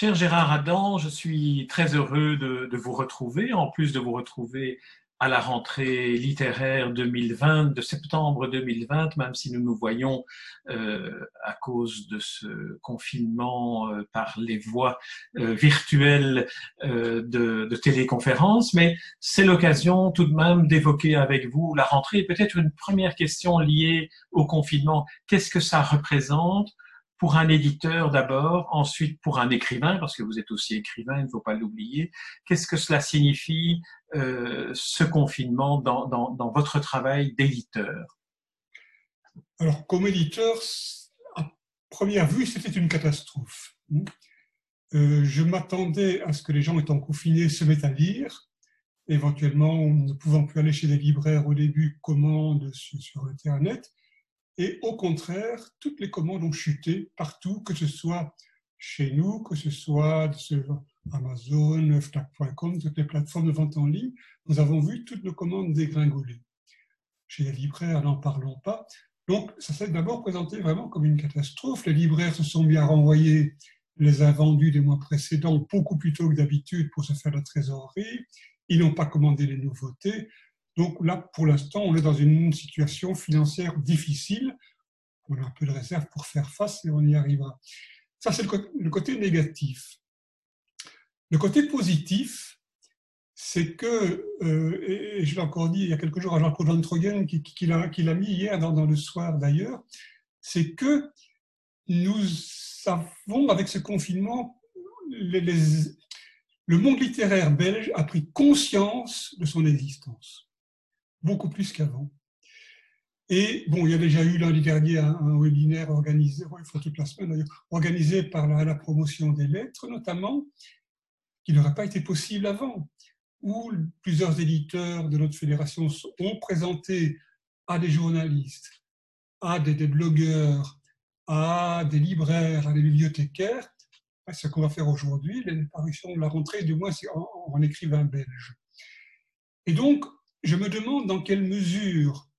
Cher Gérard Adam, je suis très heureux de, de, vous retrouver, en plus de vous retrouver à la rentrée littéraire 2020, de septembre 2020, même si nous nous voyons euh, à cause de ce confinement euh, par les voies euh, virtuelles euh, de, de, téléconférence. Mais c'est l'occasion tout de même d'évoquer avec vous la rentrée. Peut-être une première question liée au confinement. Qu'est-ce que ça représente? Pour un éditeur d'abord, ensuite pour un écrivain, parce que vous êtes aussi écrivain, il ne faut pas l'oublier. Qu'est-ce que cela signifie, euh, ce confinement, dans, votre travail d'éditeur? Alors, comme éditeur, à première vue, c'était une catastrophe. Euh, je m'attendais à ce que les gens étant confinés se mettent à lire, éventuellement ne pouvant plus aller chez des libraires au début, commande sur, sur Internet. Et au contraire, toutes les commandes ont chuté partout, que ce soit chez nous, que ce soit sur Amazon, Fnac.com, toutes les plateformes de vente en ligne. Nous avons vu toutes nos commandes dégringoler. Chez les libraires, n'en parlons pas. Donc, ça s'est d'abord présenté vraiment comme une catastrophe. Les libraires se sont bien renvoyés les invendus des mois précédents beaucoup plus tôt que d'habitude pour se faire la trésorerie. Ils n'ont pas commandé les nouveautés. Donc là, pour l'instant, on est dans une situation financière difficile. On a un peu de réserve pour faire face et on y arrivera. Ça, c'est le côté négatif. Le côté positif, c'est que, euh, et je l'ai encore dit il y a quelques jours à Jean-Claude Van Troyen, qui, l'a mis hier dans, le soir d'ailleurs, c'est que nous avons, avec ce confinement, le monde littéraire belge a pris conscience de son existence beaucoup plus qu'avant. Et bon, il y a déjà eu l'année dernière un, webinaire organisé, il faut toute la semaine organisé par la, promotion des lettres notamment, qui n'aurait pas été possible avant, où plusieurs éditeurs de notre fédération ont présenté à des journalistes, à des, blogueurs, à des libraires, à des bibliothécaires, ce qu'on va faire aujourd'hui, les parutions de la rentrée, du moins en écrivain belge. Et donc, je me demande dans quelle mesure,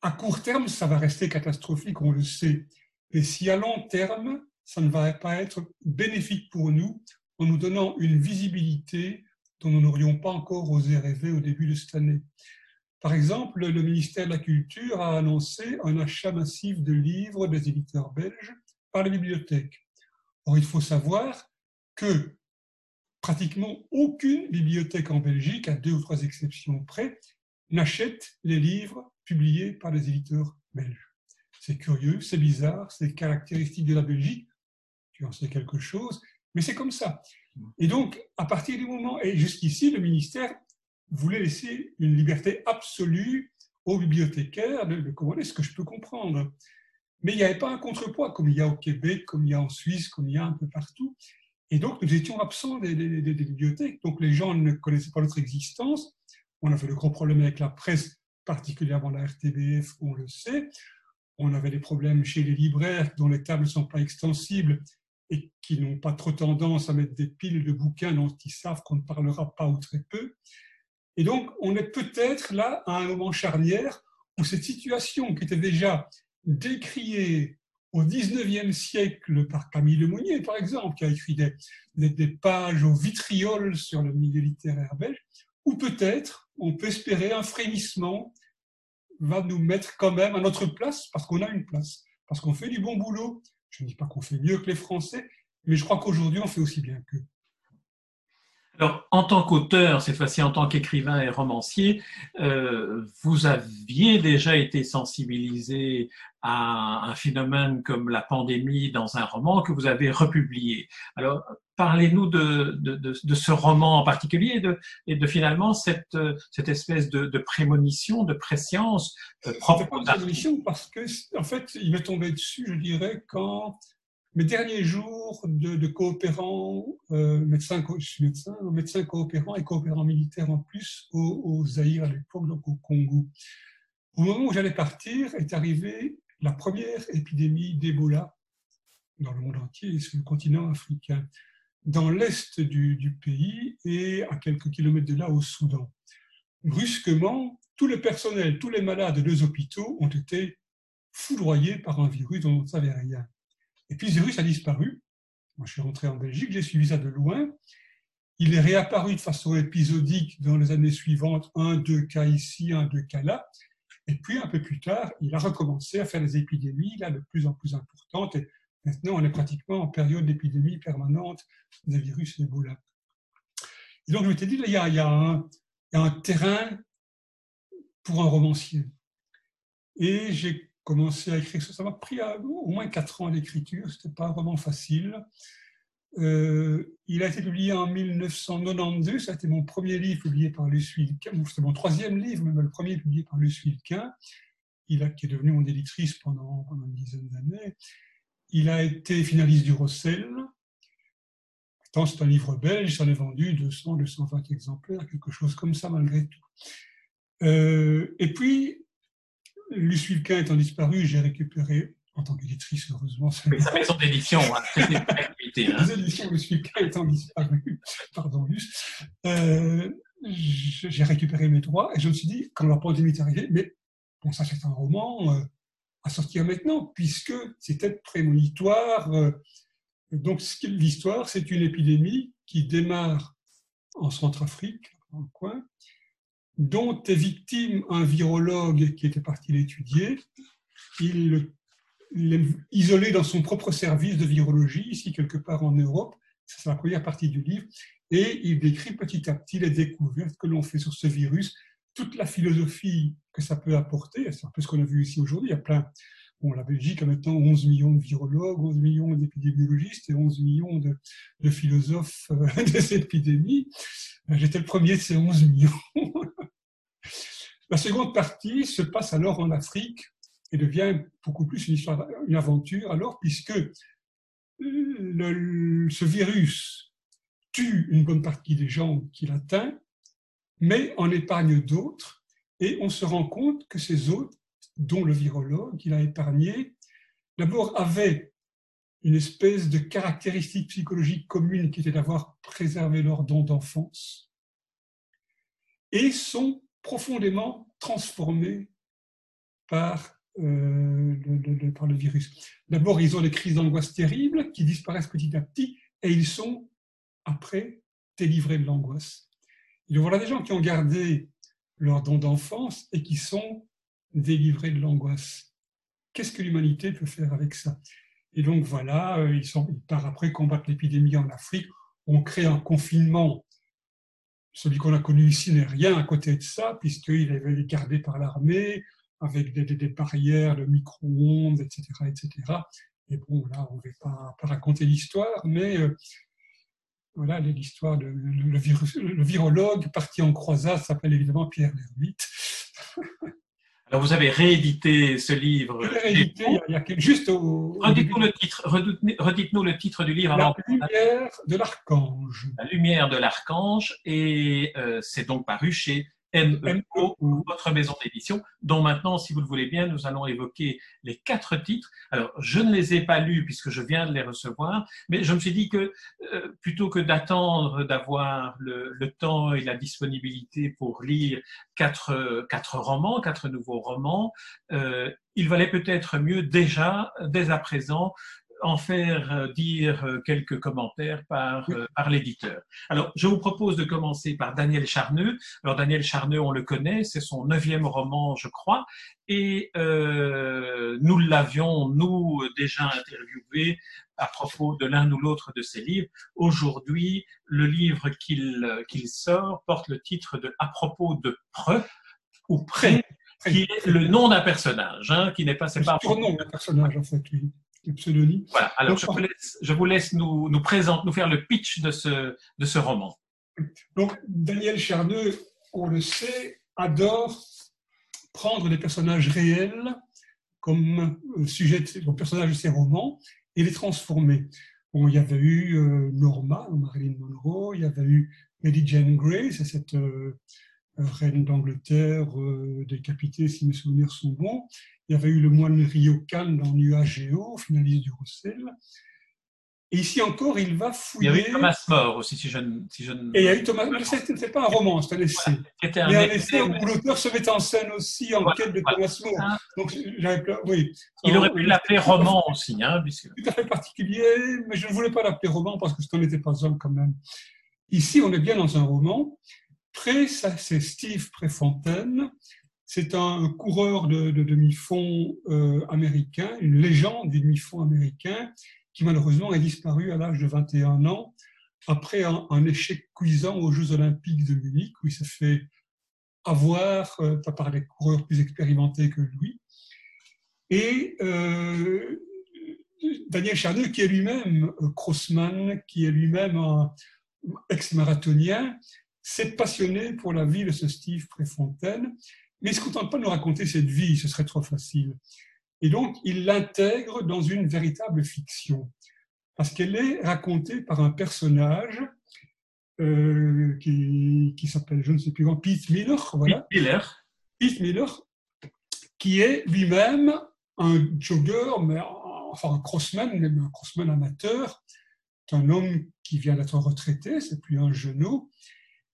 à court terme, ça va rester catastrophique, on le sait, et si à long terme, ça ne va pas être bénéfique pour nous en nous donnant une visibilité dont nous n'aurions pas encore osé rêver au début de cette année. Par exemple, le ministère de la Culture a annoncé un achat massif de livres des éditeurs belges par les bibliothèques. Or, il faut savoir que pratiquement aucune bibliothèque en Belgique, à deux ou trois exceptions près, n'achète les livres publiés par les éditeurs belges. C'est curieux, c'est bizarre, c'est caractéristique de la Belgique. Tu en sais quelque chose, mais c'est comme ça. Et donc, à partir du moment, et jusqu'ici, le ministère voulait laisser une liberté absolue aux bibliothécaires de, de commander ce que je peux comprendre. Mais il n'y avait pas un contrepoids comme il y a au Québec, comme il y a en Suisse, comme il y a un peu partout. Et donc, nous étions absents des, bibliothèques. Donc, les gens ne connaissaient pas notre existence. On avait le gros problème avec la presse, particulièrement la RTBF, on le sait. On avait des problèmes chez les libraires dont les tables ne sont pas extensibles et qui n'ont pas trop tendance à mettre des piles de bouquins dont ils savent qu'on ne parlera pas ou très peu. Et donc, on est peut-être là à un moment charnière où cette situation qui était déjà décriée au XIXe siècle par Camille Lemonnier, par exemple, qui a écrit des, des, des, pages au vitriol sur le milieu littéraire belge, ou peut-être on peut espérer un frémissement va nous mettre quand même à notre place, parce qu'on a une place, parce qu'on fait du bon boulot. Je ne dis pas qu'on fait mieux que les Français, mais je crois qu'aujourd'hui on fait aussi bien qu'eux. Alors, en tant qu'auteur, cette fois-ci en tant qu'écrivain et romancier, euh, vous aviez déjà été sensibilisé à un phénomène comme la pandémie dans un roman que vous avez republié. Alors, parlez-nous de, de, de, de, ce roman en particulier et de, et de finalement cette, cette espèce de, de prémonition, de préscience euh, propre. Pas de prémonition parce que, en fait, il m'est tombé dessus, je dirais, quand mes derniers jours de, de coopérants, euh, médecins, je suis médecin, médecin coopérant et coopérant militaire en plus au, au Zaïre à l'époque, donc au Congo. Au moment où j'allais partir, est arrivée la première épidémie d'Ebola dans le monde entier et sur le continent africain, dans l'est du, pays et à quelques kilomètres de là au Soudan. Brusquement, tout le personnel, tous les malades des hôpitaux ont été foudroyés par un virus dont on ne savait rien. Et puis ce virus a disparu. Moi, je suis rentré en Belgique, j'ai suivi ça de loin. Il est réapparu de façon épisodique dans les années suivantes, un, deux cas ici, un, deux cas là. Et puis, un peu plus tard, il a recommencé à faire des épidémies, là, de plus en plus importantes. Et maintenant, on est pratiquement en période d'épidémie permanente des virus Ebola. Et donc, je m'étais dit, là, il y a, il y a un, il y a un terrain pour un romancier. Et j'ai commencé à écrire ça. M'a pris euh, au moins quatre ans d'écriture, ce n'était pas vraiment facile. Euh, il a été publié en 1992, ça a été mon premier livre publié par Luce Wilquin, c'était mon troisième livre, mais le premier publié par Luce Wilquin, il a, qui est devenu mon éditrice pendant, une dizaine d'années. Il a été finaliste du Rossel. C'est un livre belge, ça en est vendu 200, 220 exemplaires, quelque chose comme ça malgré tout. Euh, et puis, Luce Wilquin étant disparu, j'ai récupéré, en tant qu'éditrice, heureusement. Mais sa maison d'édition, hein, hein. Les éditions étant disparu, pardon, Luce, euh, j'ai récupéré mes droits et je me suis dit, quand la pandémie est arrivée, mais bon, ça c'est un roman euh, à sortir maintenant, puisque c'était prémonitoire. Euh, donc, l'histoire, c'est une épidémie qui démarre en Centrafrique, en coin, dont est victime un virologue qui était parti l'étudier. Il l'est isolé dans son propre service de virologie, ici quelque part en Europe. C'est la première partie du livre. Et il décrit petit à petit les découvertes que l'on fait sur ce virus, toute la philosophie que ça peut apporter. C'est un peu ce qu'on a vu ici aujourd'hui. Il y a plein. Bon, la Belgique a maintenant 11 millions de virologues, 11 millions d'épidémiologistes et 11 millions de, de philosophes euh, des épidémies. J'étais le premier de ces 11 millions. La seconde partie se passe alors en Afrique et devient beaucoup plus une histoire, une aventure alors, puisque ce virus tue une bonne partie des gens qui l'atteint, mais en épargne d'autres, et on se rend compte que ces autres, dont le virologue qu'il a épargné, d'abord avaient une espèce de caractéristique psychologique commune qui était d'avoir préservé leur don d'enfance, et sont profondément transformés par, euh, le, par le virus. D'abord, ils ont des crises d'angoisse terribles qui disparaissent petit à petit et ils sont, après, délivrés de l'angoisse. Il voilà des gens qui ont gardé leur don d'enfance et qui sont délivrés de l'angoisse. Qu'est-ce que l'humanité peut faire avec ça? Et donc voilà, euh, ils partent après combattre l'épidémie en Afrique. On crée un confinement celui qu'on a connu ici n'est rien à côté de ça, puisqu'il avait été gardé par l'armée, avec des, des, barrières de micro-ondes, etc., etc. Et bon, là, on ne va pas, raconter l'histoire, mais euh, voilà, l'histoire de le, virologue parti en croisade s'appelle évidemment Pierre Lhermitte. Alors vous avez réédité ce livre. Réédité il y a, juste au. Redites-nous le titre. Redites-nous le titre du livre. La lumière de l'archange. La lumière de l'archange et euh, c'est donc paru chez MEO, votre maison d'édition, dont maintenant, si vous le voulez bien, nous allons évoquer les quatre titres. Alors, je ne les ai pas lus puisque je viens de les recevoir, mais je me suis dit que euh, plutôt que d'attendre d'avoir le, temps et la disponibilité pour lire quatre, quatre romans, quatre nouveaux romans, euh, il valait peut-être mieux déjà, dès à présent, en faire euh, dire euh, quelques commentaires par, euh, par l'éditeur. Alors, je vous propose de commencer par Daniel Charneux. Alors, Daniel Charneux, on le connaît, c'est son neuvième roman, je crois, et euh, nous l'avions, nous, déjà interviewé à propos de l'un ou l'autre de ses livres. Aujourd'hui, le livre qu'il sort porte le titre de À propos de Preux, ou Pré, qui est le nom d'un personnage, hein, qui n'est pas... C'est pas le nom d'un personnage, en fait, oui Voilà, alors je, vous laisse, je, vous laisse, nous, nous, présenter, nous faire le pitch de ce, de ce roman. Donc, Daniel Cherneux, on le sait, adore prendre des personnages réels comme euh, sujet, de, personnage de ses romans et les transformer. Bon, il y avait eu euh, Norma, Marilyn Monroe, il y avait eu Lady Jane Grey, c'est cette euh, reine d'Angleterre décapitée, si mes souvenirs sont bons. Il y avait eu le moine Ryokan dans Nuageo, finaliste du Roussel. Et ici encore, il va fouiller. Il y a eu Thomas More aussi, si je ne. Si je Et il y a eu Thomas. Mais ce pas un roman, c'est un essai. Ouais, un, un essai où l'auteur se met en scène aussi en quête de Thomas More. Donc, oui. Il aurait pu l'appeler roman aussi, hein, puisque... Tout à fait particulier, mais je ne voulais pas l'appeler roman parce que ce n'en pas un quand même. Ici, on est bien dans un roman. Pré, c'est Steve Préfontaine. C'est un coureur de, demi-fond euh, américain, une légende du demi-fond américain qui malheureusement est disparu à l'âge de 21 ans après un, échec cuisant aux Jeux Olympiques de Munich, où il s'est fait avoir euh, par des coureurs plus expérimentés que lui. Et euh, Daniel Charneux, qui est lui-même crossman, qui est lui-même un ex-marathonien, s'est passionné pour la vie de ce Steve Préfontaine, mais il ne se contente pas de nous raconter cette vie, ce serait trop facile. Et donc, il l'intègre dans une véritable fiction, parce qu'elle est racontée par un personnage euh, qui, qui s'appelle, je ne sais plus comment, Pete Miller. Voilà. Pete Miller. Pete Miller, qui est lui-même un jogger, mais enfin un crossman, même un crossman amateur, un homme qui vient d'être retraité, c'est plus un genou,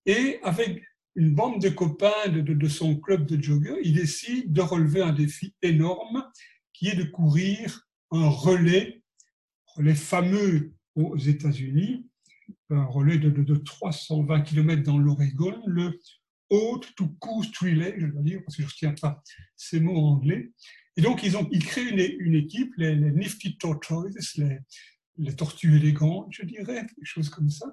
et avec une bande de copains de, son club de jogger, il décide de relever un défi énorme qui est de courir un relais, relais fameux aux États-Unis, un relais de, de, 320 km dans l'Oregon, le Haute to Coast Relay, je dois dire, parce que je ne retiens pas ces mots anglais. Et donc, ils ont ils créent une, une équipe, les, Nifty Tortoises, les, les tortues élégantes, je dirais, quelque chose comme ça.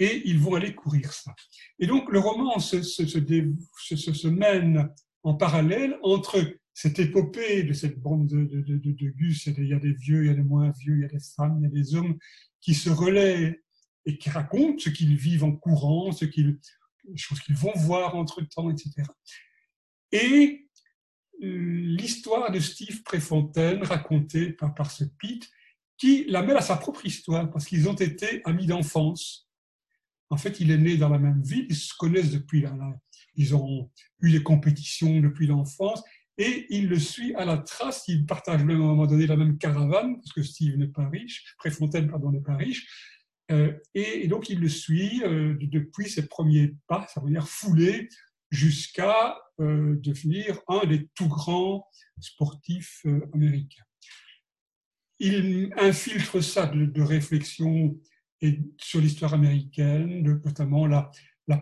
Et ils vont aller courir ça. Et donc, le roman se, se, se, se mène en parallèle entre cette épopée de cette bande de, de, de, Gus, il y a des vieux, il y a des moins vieux, il y a des femmes, il y a des hommes qui se relaient et qui racontent ce qu'ils vivent en courant, ce qu'ils, choses qu'ils vont voir entre-temps, etc. Et euh, l'histoire de Steve Préfontaine racontée par, par ce Pete, qui la mêle à sa propre histoire, parce qu'ils ont été amis d'enfance. En fait, il est né dans la même ville, ils se connaissent depuis là. Ils ont eu des compétitions depuis l'enfance et il le suit à la trace. Il partage même à un moment donné la même caravane, parce que Steve n'est pas riche, Préfontaine, pardon, n'est pas riche. Euh, et, donc il le suit euh, depuis ses premiers pas, sa première foulée, jusqu'à euh, devenir un des tout grands sportifs américains. Il infiltre ça de, réflexion et sur l'histoire américaine, notamment la,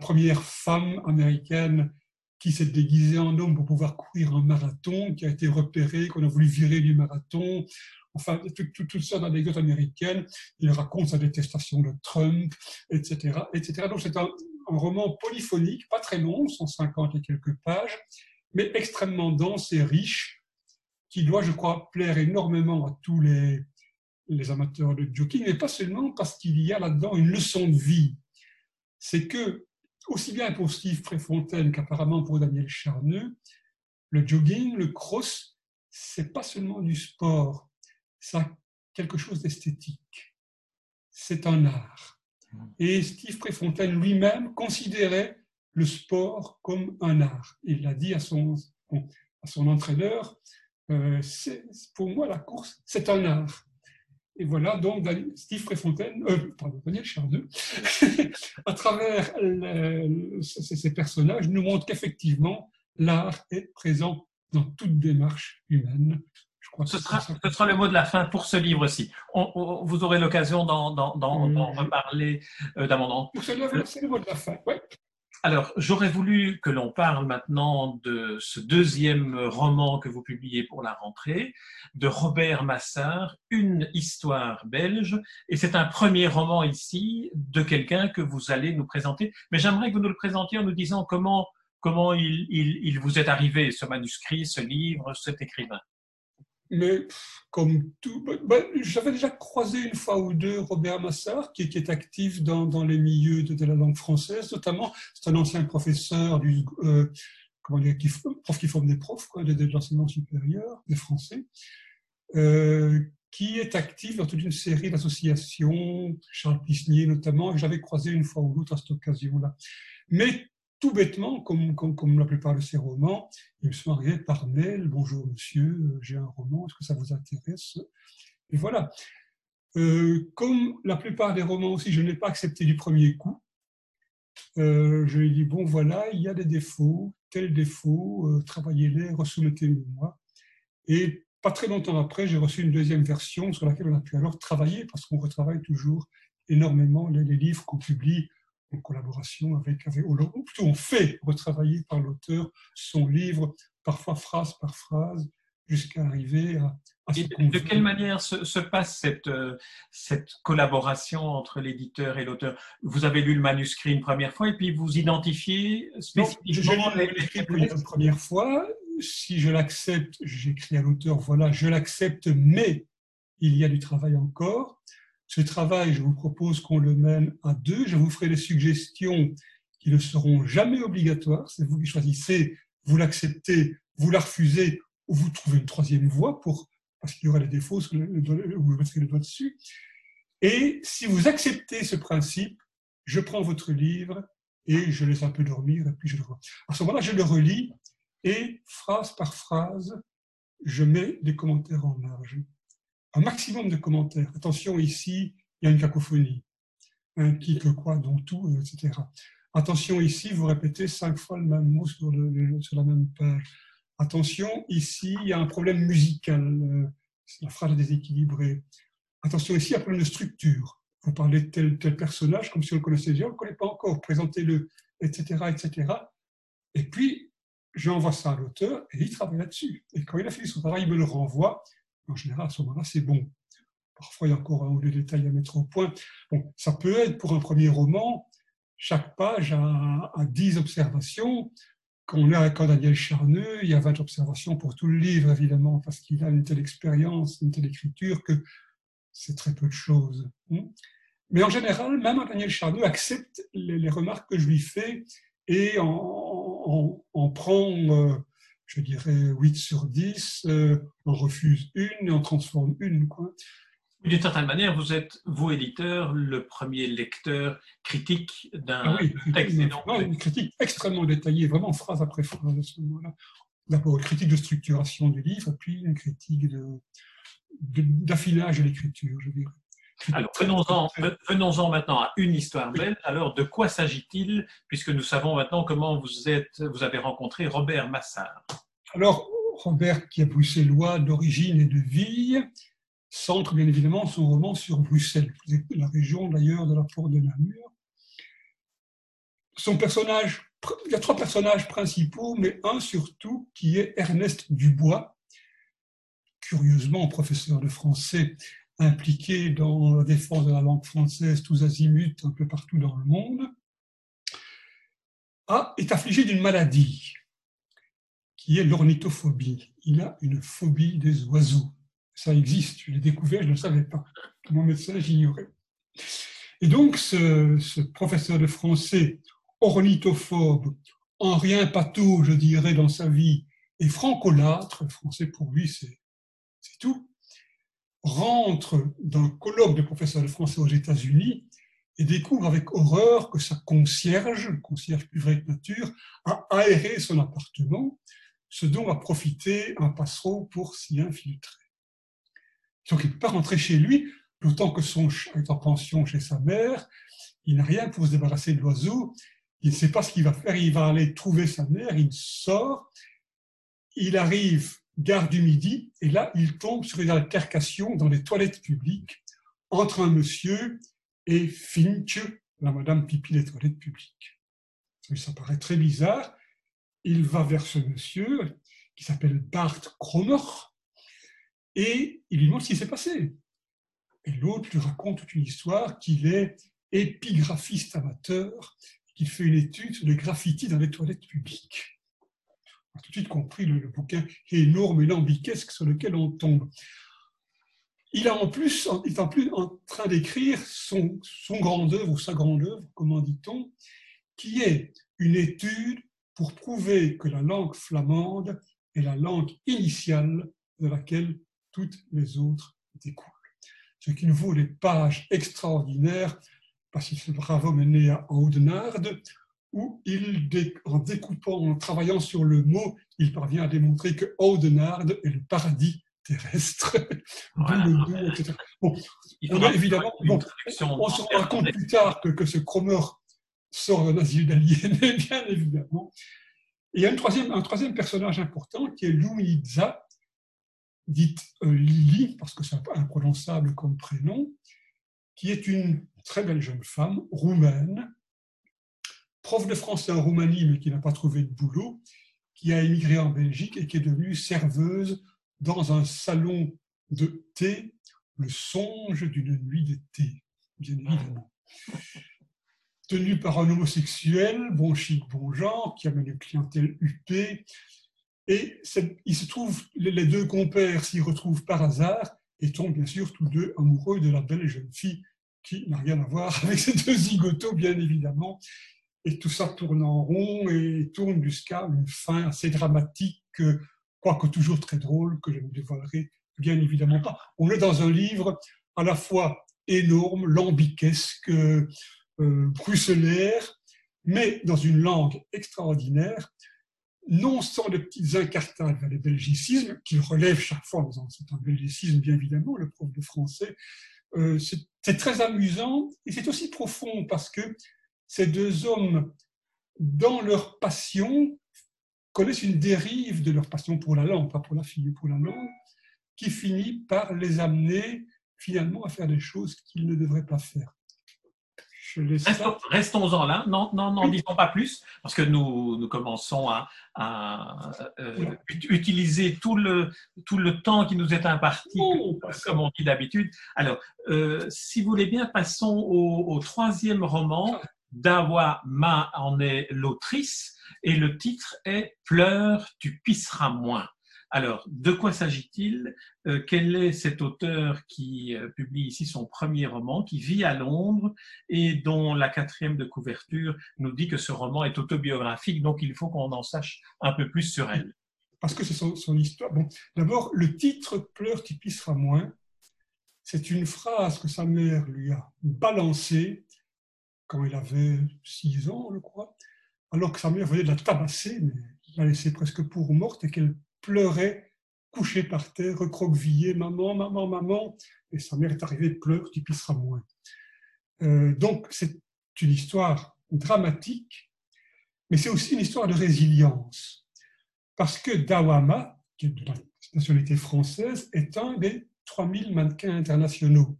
première femme américaine qui s'est déguisé en homme pour pouvoir courir un marathon, qui a été repéré, qu'on a voulu virer du marathon. Enfin, tout, ça d'anecdotes américaines. Il raconte sa détestation de Trump, etc. etc. Donc c'est un, roman polyphonique, pas très long, 150 et quelques pages, mais extrêmement dense et riche, qui doit, je crois, plaire énormément à tous les, les amateurs de jogging, mais pas seulement parce qu'il y a là-dedans une leçon de vie. C'est que aussi bien pour Steve Préfontaine qu'apparemment pour Daniel Charneux, le jogging, le cross, c'est pas seulement du sport, ça quelque chose d'esthétique. C'est un art. Et Steve Préfontaine lui-même considérait le sport comme un art. Il l'a dit à son, à son entraîneur, euh, pour moi la course, c'est un art. Et voilà, donc Steve Préfontaine, euh, pardon, Daniel Chardeux, à travers ces, personnages, nous montre qu'effectivement, l'art est présent dans toute démarche humaine. Je crois ce, sera, ce sera le mot de la fin pour ce livre-ci. vous aurez l'occasion d'en reparler euh, d'abondance. C'est le mot de la fin, oui. Alors, j'aurais voulu que l'on parle maintenant de ce deuxième roman que vous publiez pour la rentrée, de Robert Massard, Une histoire belge. Et c'est un premier roman ici de quelqu'un que vous allez nous présenter. Mais j'aimerais que vous nous le présentiez en nous disant comment, comment il, il vous est arrivé, ce manuscrit, ce livre, cet écrivain mais comme tout, bah, bah, j'avais déjà croisé une fois ou deux Robert Massard, qui, est actif dans, dans, les milieux de, la langue française, notamment, c'est un ancien professeur du, euh, comment dire, qui, prof qui forme des profs, quoi, de, de l'enseignement supérieur, des Français, euh, qui est actif dans toute une série d'associations, Charles Pisnier notamment, que j'avais croisé une fois ou l'autre à cette occasion-là. Mais tout bêtement, comme, la plupart de ces romans, ils me sont arrivés par mail. Bonjour monsieur, j'ai un roman, est-ce que ça vous intéresse? Et voilà. Euh, comme la plupart des romans aussi, je n'ai pas accepté du premier coup. Euh, je lui ai dit, bon voilà, il y a des défauts, tels défauts, euh, travaillez-les, resoumettez-les-moi. Et pas très longtemps après, j'ai reçu une deuxième version sur laquelle on a pu alors travailler, parce qu'on retravaille toujours énormément les, livres qu'on publie en collaboration avec, avec ou plutôt on fait retravailler par l'auteur son livre, parfois phrase par phrase, jusqu'à arriver à, de quelle manière se, passe cette, euh, cette collaboration entre l'éditeur et l'auteur? Vous avez lu le manuscrit une première fois et puis vous identifiez spécifiquement non, je, le manuscrit première fois. Si je l'accepte, j'écris à l'auteur, voilà, je l'accepte, mais il y a du travail encore. Ce travail, je vous propose qu'on le mène à deux. Je vous ferai des suggestions qui ne seront jamais obligatoires. C'est vous qui choisissez, vous l'acceptez, vous la refusez ou vous trouvez une troisième voie pour, parce qu'il y aura des défauts, vous mettrez le doigt dessus. Et si vous acceptez ce principe, je prends votre livre et je laisse un peu dormir et puis je le vois. À ce moment-là, je le relis et phrase par phrase, je mets des commentaires en marge. Un maximum de commentaires. Attention, ici, il y a une cacophonie. Un qui, que, quoi, dont tout, etc. Attention, ici, vous répétez cinq fois le même mot sur, sur la même page. Attention, ici, il y a un problème musical. Euh, la phrase est déséquilibrée. Attention, ici, il y a un problème de structure. Vous parlez de tel, tel personnage comme si on le connaissait déjà, on ne le connaît pas encore. Présentez-le, etc., etc. Et puis, j'envoie ça à l'auteur et il travaille là-dessus. Et quand il a fini son travail, il me le renvoie. En général, à ce moment-là, c'est bon. Parfois, il y a encore un ou deux détails à mettre au point. Bon, ça peut être pour un premier roman, chaque page a, a 10 observations. Quand on est avec Daniel Charneux, il y a 20 observations pour tout le livre, évidemment, parce qu'il a une telle expérience, une telle écriture que c'est très peu de choses. Hein. Mais en général, même Daniel Charneux accepte les, remarques que je lui fais et en, prend, euh, je dirais, 8 sur 10, euh, en refuse une et en transforme une. Quoi. D'une certaine manière, vous êtes, vous éditeur, le premier lecteur critique d'un ah texte. une critique extrêmement détaillée, vraiment phrase après phrase à ce moment-là. D'abord une critique de structuration du livre, puis une critique d'affinage de, de, l'écriture, je dirais. Alors, venons-en maintenant à une histoire belle. Alors, de quoi s'agit-il, puisque nous savons maintenant comment vous avez rencontré Robert Massard? Alors, Robert, qui est bruxellois d'origine et de vie, centre bien évidemment son roman sur Bruxelles, la région d'ailleurs de la porte de Namur. Son personnage, il y a trois personnages principaux, mais un surtout qui est Ernest Dubois, curieusement professeur de français impliqué dans la défense de la langue française tous azimuts un peu partout dans le monde, a, est affligé d'une maladie qui est l'ornithophobie. Il a une phobie des oiseaux ça existe, je l'ai découvert, je ne le savais pas. Mon médecin, j'ignorais. Et donc, ce, professeur de français ornithophobe, en rien pâteau, je dirais, dans sa vie, et francolâtre, français pour lui, c'est tout, rentre d'un colloque de professeurs de français aux États-Unis et découvre avec horreur que sa concierge, le concierge plus vrai que nature, a aéré son appartement, ce dont a profité un passereau pour s'y infiltrer. Donc il ne peut pas rentrer chez lui, d'autant que son chat est en pension chez sa mère, il n'a rien pour se débarrasser de l'oiseau, il ne sait pas ce qu'il va faire, il va aller trouver sa mère, il sort, il arrive gare du Midi, et là il tombe sur une altercation dans les toilettes publiques entre un monsieur et Finch, la madame pipi des toilettes publiques. Ça paraît très bizarre. Il va vers ce monsieur, qui s'appelle Bart Kromer, et il lui demande ce qui s'est passé. Et l'autre lui raconte toute une histoire qu'il est épigraphiste amateur, qu'il fait une étude sur les graffitis dans les toilettes publiques. A tout de suite compris le, bouquin énorme et lambiquesque sur lequel on tombe. Il, a en plus, il est en plus en train d'écrire son, son grande œuvre, ou sa grande œuvre, comment dit-on, qui est une étude pour prouver que la langue flamande est la langue initiale de laquelle toutes les autres découlent. Ce qui nous vaut des pages extraordinaires, parce qu'il fait bravo mené à Audenarde, où il, en découpant, en travaillant sur le mot, il parvient à démontrer que Audenarde est le paradis terrestre. Bon, on a évidemment, bon, on se rend compte plus tard que, que ce Cromer sort d'un asile d'aliénés, bien évidemment. Et il y a une troisième, un troisième personnage important qui est Louisa, dite euh, Lily, parce que c'est imprononçable comme prénom, qui est une très belle jeune femme roumaine, prof de français en Roumanie, mais qui n'a pas trouvé de boulot, qui a émigré en Belgique et qui est devenue serveuse dans un salon de thé, le songe d'une nuit de thé, bien évidemment. Tenue par un homosexuel, bon chic, bon genre, qui amène une clientèle huppée. Et il se trouve, les deux compères s'y retrouvent par hasard et tombent bien sûr tous deux amoureux de la belle jeune fille qui n'a rien à voir avec ces deux zigotos, bien évidemment. Et tout ça tourne en rond et tourne jusqu'à une fin assez dramatique, quoique toujours très drôle, que je ne dévoilerai bien évidemment pas. On est dans un livre à la fois énorme, lambiquesque, euh, bruxellaire, mais dans une langue extraordinaire, non sans de petites incartades vers les belgicismes, qu'il relève chaque fois, c'est un belgicisme bien évidemment, le prof de français. Euh, c'est très amusant et c'est aussi profond parce que ces deux hommes, dans leur passion, connaissent une dérive de leur passion pour la langue, pas pour la fille, pour la langue, qui finit par les amener finalement à faire des choses qu'ils ne devraient pas faire. Restons-en là, non, non, n'en disons pas plus, parce que nous, nous commençons à, euh, utiliser tout le, tout le temps qui nous est imparti, oh, comme on dit d'habitude. Alors, euh, si vous voulez bien, passons au, au troisième roman, Dawa Ma en est l'autrice et le titre est Pleure, tu pisseras moins. Alors, de quoi s'agit-il? Euh, Quel est cet auteur qui euh, publie ici son premier roman, qui vit à Londres et dont la quatrième de couverture nous dit que ce roman est autobiographique, donc il faut qu'on en sache un peu plus sur elle? Parce que c'est son, son, histoire. Bon, d'abord, le titre Pleure, tu pisseras moins, c'est une phrase que sa mère lui a balancée quand il avait 6 ans, je crois, alors que sa mère venait de la tabasser, mais la laissait presque pour morte et qu'elle pleurait, couchée par terre, recroquevillée, maman, maman, maman, et sa mère est arrivée, pleure, tu pisseras moins. Euh, donc c'est une histoire dramatique, mais c'est aussi une histoire de résilience, parce que Dawama, qui est de la nationalité française, est un des 3000 mannequins internationaux.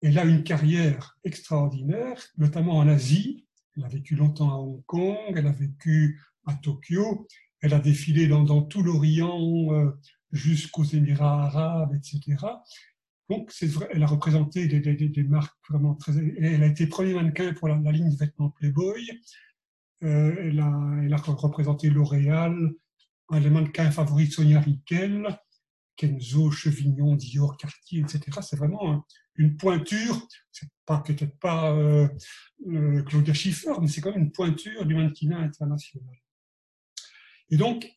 Elle a une carrière extraordinaire, notamment en Asie. Elle a vécu longtemps à Hong Kong, elle a vécu à Tokyo, elle a défilé dans, tout l'Orient euh, jusqu'aux Émirats arabes, etc. Donc, elle a représenté des, marques vraiment très. Elle a été premier mannequin pour la, ligne de vêtements Playboy. Euh, elle, a, elle, a, représenté L'Oréal, un des mannequins favoris de Sonia Riquel, Kenzo, Chevignon, Dior, Cartier, etc. C'est vraiment une pointure, c'est pas peut-être pas euh, euh, Claudia Schiffer, mais c'est quand même une pointure du mannequinat international. Et donc,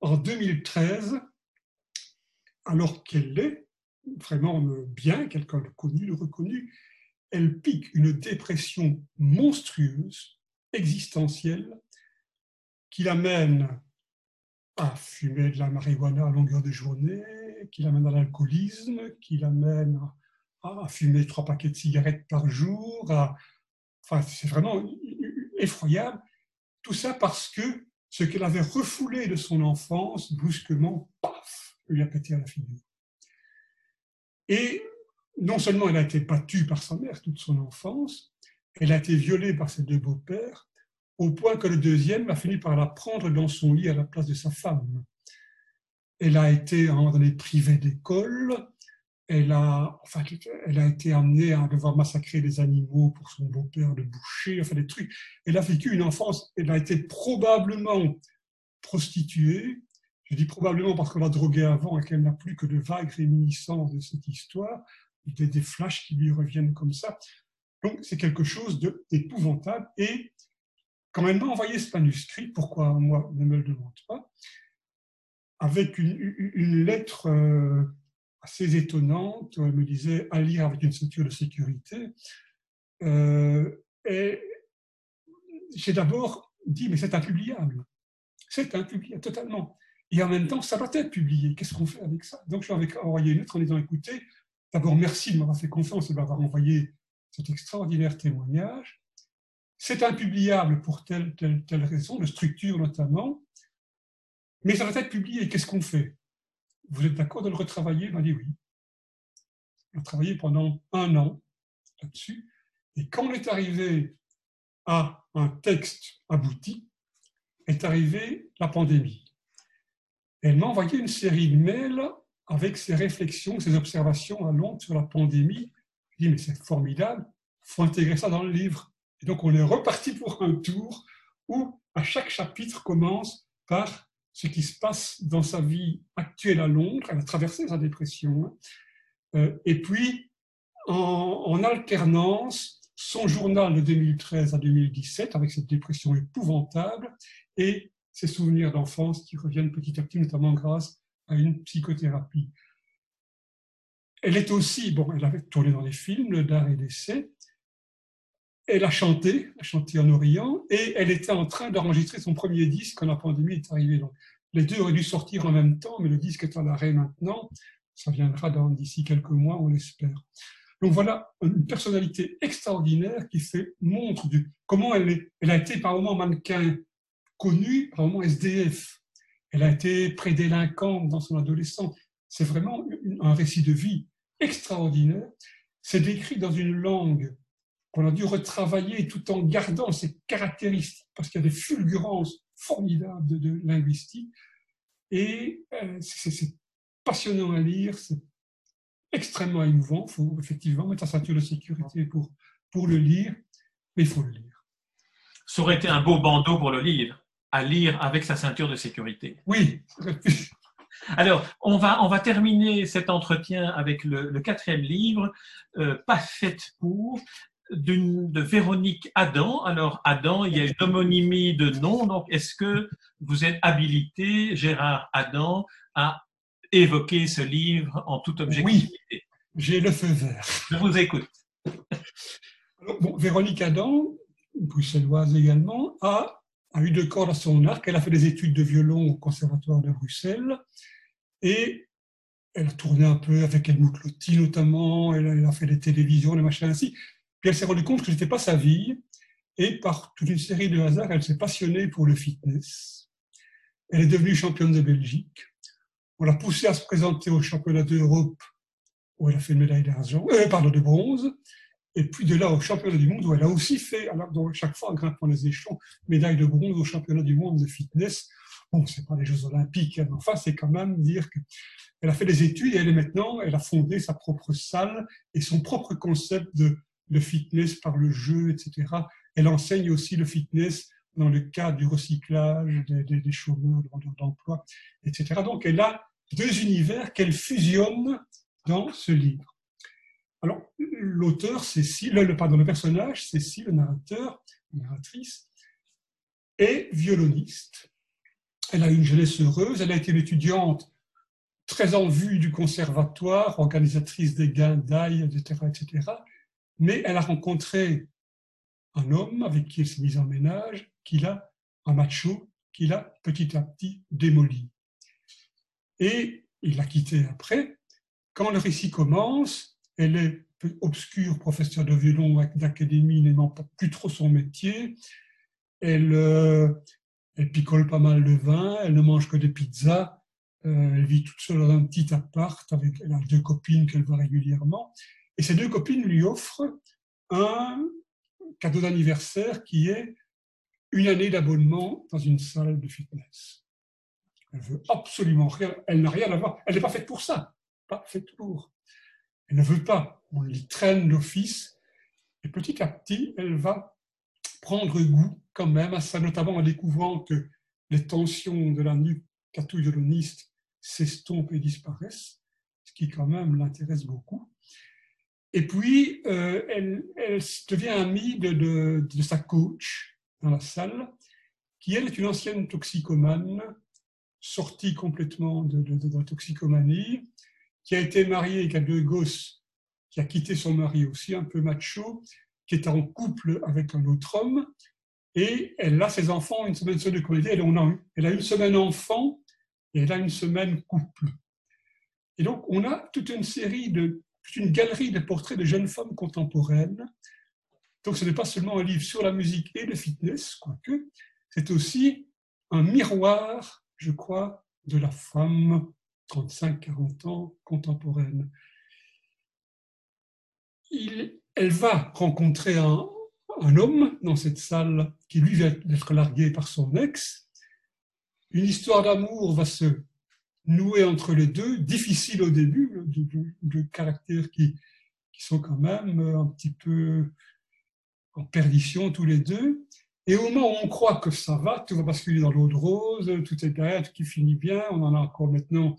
en 2013, alors qu'elle est vraiment bien, quelqu'un le connu, le reconnu, elle pique une dépression monstrueuse, existentielle, qui l'amène à fumer de la marijuana à longueur de journée, qui l'amène à l'alcoolisme, qui l'amène à fumer trois paquets de cigarettes par jour. Enfin, c'est vraiment effroyable. Tout ça parce que ce qu'elle avait refoulé de son enfance, brusquement, paf, lui a pété à la figure. Et non seulement elle a été battue par sa mère toute son enfance, elle a été violée par ses deux beaux-pères, au point que le deuxième a fini par la prendre dans son lit à la place de sa femme. Elle a été à un moment donné privée d'école, elle a, enfin, elle a été amenée à devoir massacrer des animaux pour son beau-père de boucher, enfin des trucs. Elle a vécu une enfance, elle a été probablement prostituée. Je dis probablement parce qu'on l'a droguée avant et qu'elle n'a plus que de vagues réminiscences de cette histoire, des, des flashs qui lui reviennent comme ça. Donc c'est quelque chose d'épouvantable. Et quand elle m'a envoyé ce manuscrit, pourquoi moi ne me le demande pas, avec une, lettre. Euh, assez étonnante. Elle me disait à lire avec une ceinture de sécurité. Euh, et j'ai d'abord dit, mais c'est impubliable. C'est impubliable, totalement. Et en même temps, ça doit être publié. Qu'est-ce qu'on fait avec ça? Donc, je lui ai envoyé une lettre en disant, écoutez, d'abord merci de m'avoir fait confiance et de m'avoir envoyé cet extraordinaire témoignage. C'est impubliable pour telle, telle, telle raison, de structure notamment, mais ça va être publié. Qu'est-ce qu'on fait? Vous êtes d'accord de le retravailler? On dit oui. On a travaillé pendant un an là-dessus. Et quand on est arrivé à un texte abouti, est arrivée la pandémie. Elle m'a envoyé une série de mails avec ses réflexions, ses observations à Londres sur la pandémie. Je dis, mais c'est formidable, il faut intégrer ça dans le livre. Et donc, on est reparti pour un tour où, à chaque chapitre, commence par ce qui se passe dans sa vie actuelle à Londres. Elle a traversé sa dépression. Hein. Euh, et puis, en, alternance, son journal de 2013 à 2017, avec cette dépression épouvantable, et ses souvenirs d'enfance qui reviennent petit à petit, notamment grâce à une psychothérapie. Elle est aussi, bon, elle avait tourné dans des films d'art et d'essai, elle a chanté, elle a chanté en Orient, et elle était en train d'enregistrer son premier disque quand la pandémie est arrivée. Donc, les deux auraient dû sortir en même temps, mais le disque est en arrêt maintenant. Ça viendra d'ici quelques mois, on l'espère. Donc voilà une personnalité extraordinaire qui fait montre de comment elle, est, elle a été par moments mannequin connu, par moments SDF. Elle a été prédélinquante dans son adolescence. C'est vraiment un récit de vie extraordinaire. C'est décrit dans une langue qu'on a dû retravailler tout en gardant ses caractéristiques, parce qu'il y a des fulgurances formidables de, linguistique. Et euh, c'est passionnant à lire, c'est extrêmement émouvant. Il faut effectivement mettre sa ceinture de sécurité pour, pour le lire, mais il faut le lire. Ça aurait été un beau bandeau pour le lire, à lire avec sa ceinture de sécurité. Oui. Alors, on va, on va terminer cet entretien avec le, quatrième livre, euh, Pas faite pour, de Véronique Adam. Alors, Adam, il y a une homonymie de nom. Donc, est-ce que vous êtes habilité, Gérard Adam, à évoquer ce livre en toute objectivité? Oui, j'ai le feu vert. Je vous écoute. Véronique Adam, bruxelloise également, a, a eu deux cordes à son arc. Elle a fait des études de violon au Conservatoire de Bruxelles et elle a tourné un peu avec Helmut Lotti notamment. Elle a, fait des télévisions, des machins ainsi. Puis elle s'est rendue compte que ce n'était pas sa vie. Et par toute une série de hasards, elle s'est passionnée pour le fitness. Elle est devenue championne de Belgique. On l'a poussée à se présenter au championnat d'Europe où elle a fait une médaille d'argent, euh, pardon, de bronze. Et puis de là au championnat du monde où elle a aussi fait, alors chaque fois en grimpant les échelons, médaille de bronze au championnat du monde de fitness. Bon, c'est pas les Jeux Olympiques, hein, mais enfin, c'est quand même dire qu'elle a fait des études et elle est maintenant, elle a fondé sa propre salle et son propre concept de le fitness par le jeu, etc. Elle enseigne aussi le fitness dans le cadre du recyclage des, des, des chômeurs, d'emploi, etc. Donc elle a deux univers qu'elle fusionne dans ce livre. Alors, l'auteur, Cécile, le, pardon, le personnage, Cécile, le narrateur, la narratrice, est violoniste. Elle a une jeunesse heureuse, elle a été une étudiante très en vue du conservatoire, organisatrice des gains d'ail, etc., etc mais elle a rencontré un homme avec qui elle s'est mise en ménage, qui a, un macho, qui l'a petit à petit démoli. Et il l'a quitté après. Quand le récit commence, elle est obscure professeure de violon d'académie, n'aimant plus trop son métier. Elle, euh, elle picole pas mal de vin, elle ne mange que des pizzas. Euh, elle vit toute seule dans un petit appart avec a deux copines qu'elle voit régulièrement. Et ces deux copines lui offrent un cadeau d'anniversaire qui est une année d'abonnement dans une salle de fitness. Elle veut absolument rien, elle n'a rien à voir, elle n'est pas faite pour ça, pas faite pour. Elle ne veut pas, on lui traîne l'office, et petit à petit, elle va prendre goût quand même à ça, notamment en découvrant que les tensions de la nuque catouilloniste s'estompent et disparaissent, ce qui quand même l'intéresse beaucoup. Et puis, euh, elle, devient amie de, sa coach dans la salle, qui elle est une ancienne toxicomane, sortie complètement de, la toxicomanie, qui a été mariée, qui a deux gosses, qui a quitté son mari aussi, un peu macho, qui est en couple avec un autre homme, et elle a ses enfants une semaine seule de comédie, elle, elle a une semaine enfant et elle a une semaine couple. Et donc, on a toute une série de une galerie de portraits de jeunes femmes contemporaines. Donc ce n'est pas seulement un livre sur la musique et le fitness, quoique, c'est aussi un miroir, je crois, de la femme 35-40 ans contemporaine. elle va rencontrer un, un homme dans cette salle qui lui vient d'être largué par son ex. Une histoire d'amour va se nouer entre les deux, difficile au début, de, caractères qui, sont quand même un petit peu en perdition tous les deux. Et au moment où on croit que ça va, tout va basculer dans l'eau de rose, tout est derrière, tout qui finit bien, on en a encore maintenant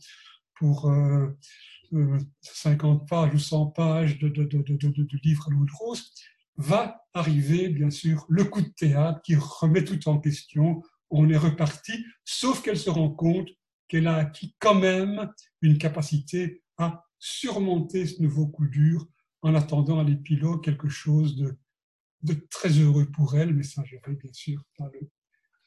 pour 50 euh, euh, pages ou 100 pages de, de livres à l'eau de rose va arriver, bien sûr, le coup de théâtre qui remet tout en question. On est reparti, sauf qu'elle se rend compte qu'elle a acquis quand même une capacité à surmonter ce nouveau coup dur en attendant à l'épilogue quelque chose de, très heureux pour elle, mais ça, je vais bien sûr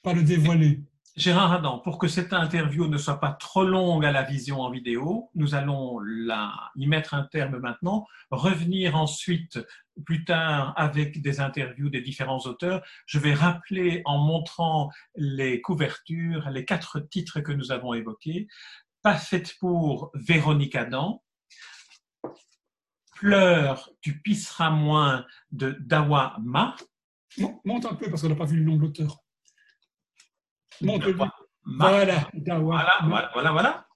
pas le dévoiler. Gérard Adam, pour que cette interview ne soit pas trop longue à la vision en vidéo, nous allons la, y mettre un terme maintenant, revenir ensuite plus tard avec des interviews des différents auteurs. Je vais rappeler en montrant les couvertures, les quatre titres que nous avons évoqués. Pas faite pour Véronique Adam, Pleure, tu pisseras moins de Dawa Ma. Monte un peu parce qu'on n'a pas vu le nom de l'auteur. Voilà, voilà, voilà, voilà.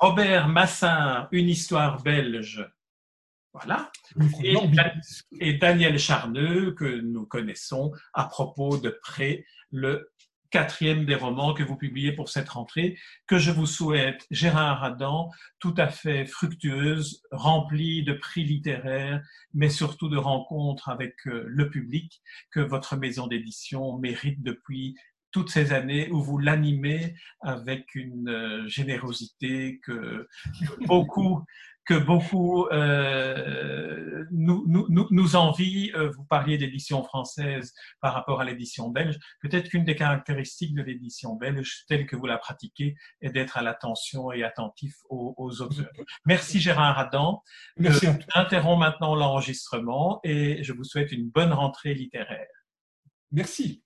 Robert Massin, Une histoire belge. Voilà. Et, Daniel Charneux, que nous connaissons à propos de Pré, le quatrième des romans que vous publiez pour cette rentrée, que je vous souhaite, Gérard Adam, tout à fait fructueuse, remplie de prix littéraires, mais surtout de rencontres avec euh, le public que votre maison d'édition mérite depuis toutes ces années où vous l'animez avec une euh, générosité que beaucoup que beaucoup euh, nous, nous, nous envient. Euh, vous parliez d'édition française par rapport à l'édition belge. Peut-être qu'une des caractéristiques de l'édition belge, telle que vous la pratiquez, est d'être à l'attention et attentif aux, auteurs. Merci Gérard Adam. Merci. J'interromps maintenant l'enregistrement et je vous souhaite une bonne rentrée littéraire. Merci.